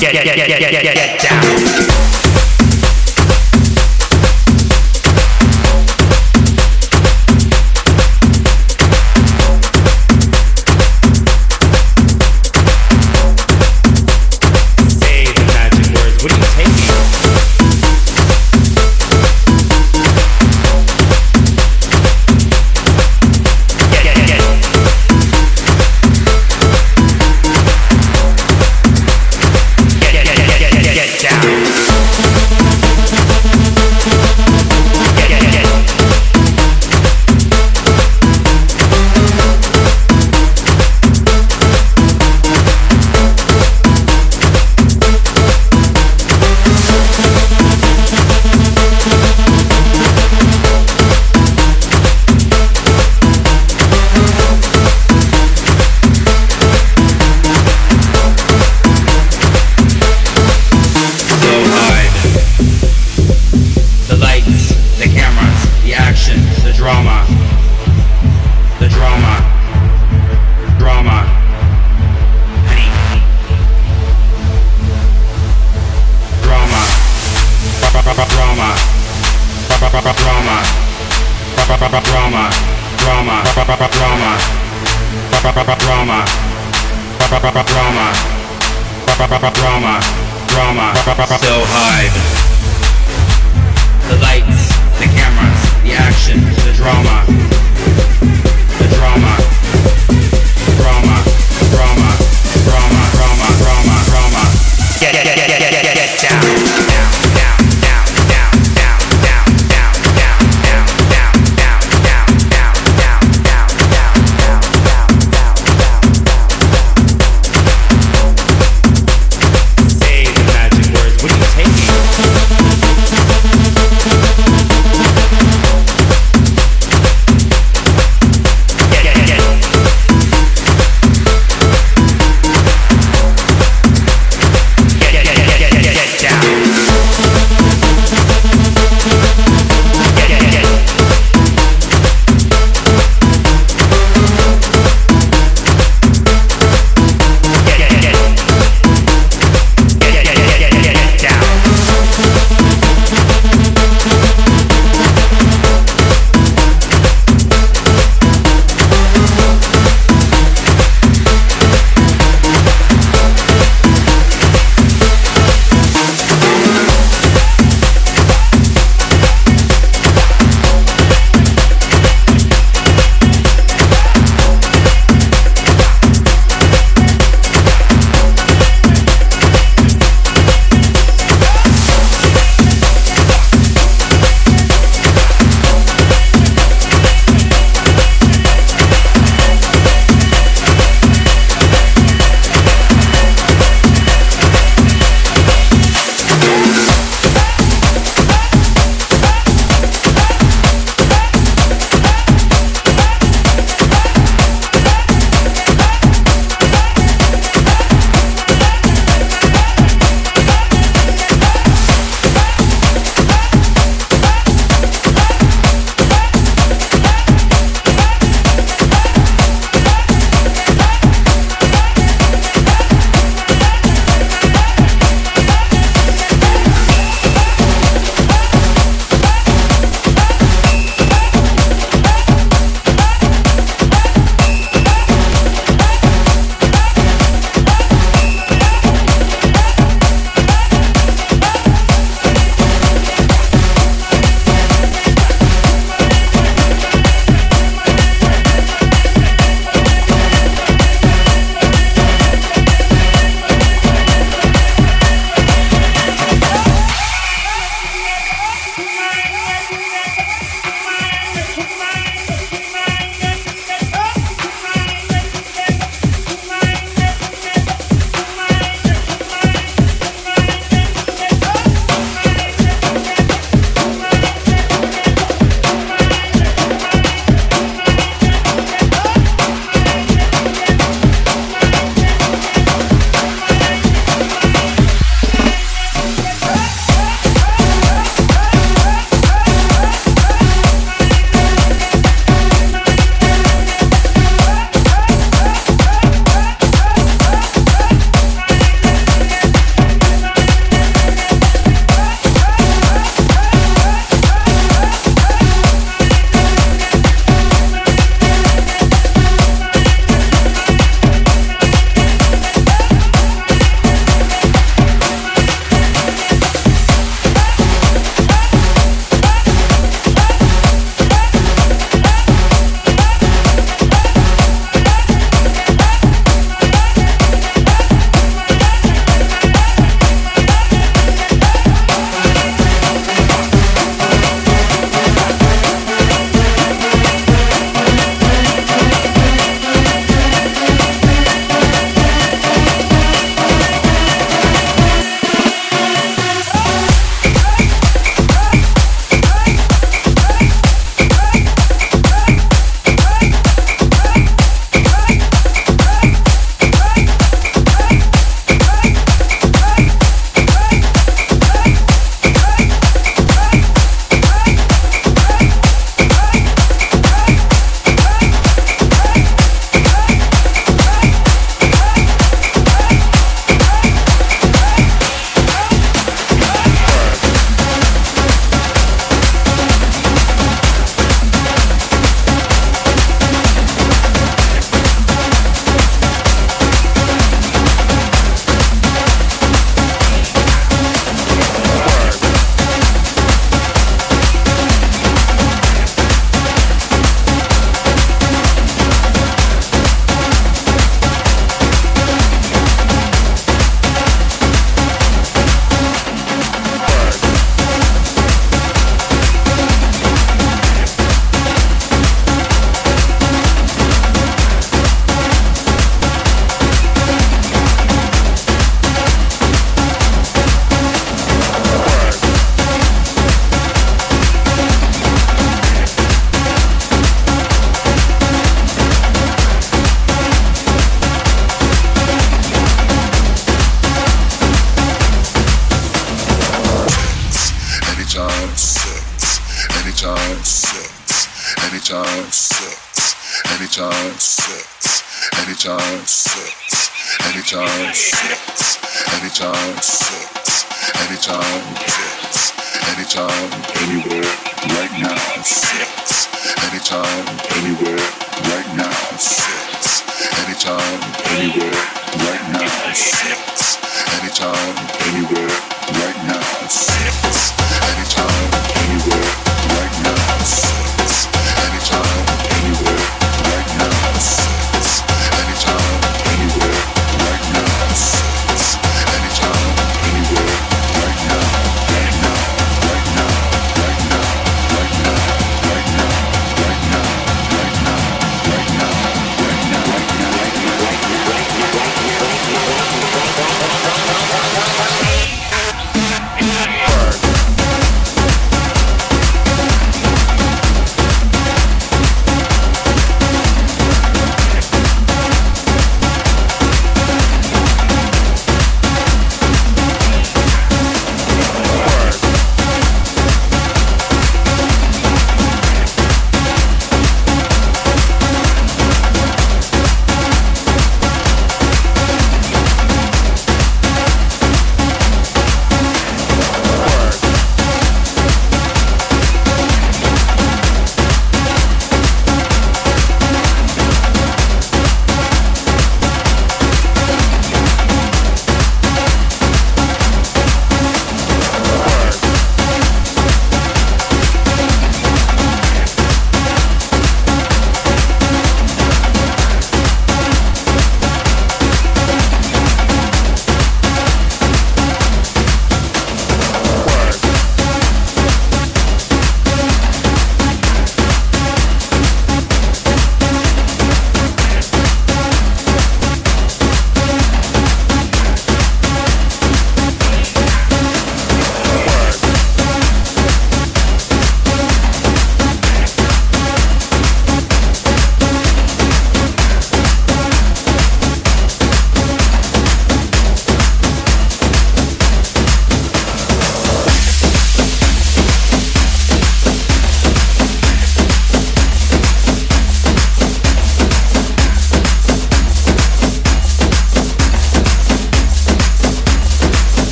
Get, get, get, get, get, get down.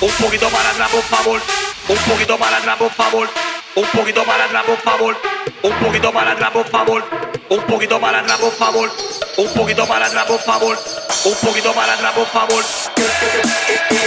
Un poquito para atrás, por favor. Un poquito para atrás, por favor. Un poquito para atrás, por favor. Un poquito para atrás, por favor. Un poquito para atrás, por favor. Un poquito para atrás, por favor. Un poquito para atrás, por favor.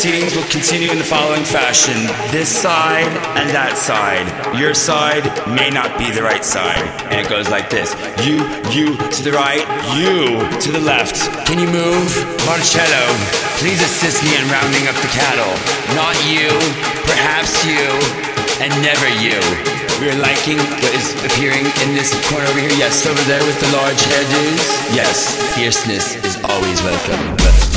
Proceedings will continue in the following fashion this side and that side. Your side may not be the right side. And it goes like this you, you to the right, you to the left. Can you move? Marcello, please assist me in rounding up the cattle. Not you, perhaps you, and never you. We're liking what is appearing in this corner over here. Yes, over there with the large hairdos. Yes, fierceness is always welcome.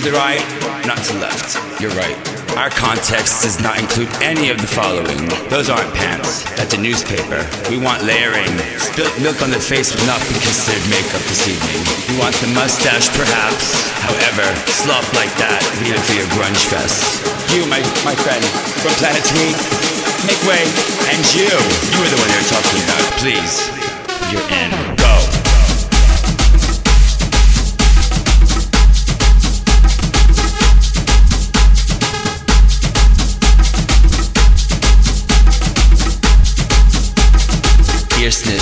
To the right, not to the left. You're right. Our context does not include any of the following. Those aren't pants. That's a newspaper. We want layering. Spilt milk on the face would not be considered makeup this evening. We want the mustache, perhaps. However, slop like that, it for your grunge fest. You, my, my friend, from Planet Tweed, make way. And you, you are the one they're talking about. Please, you're in. Fierceness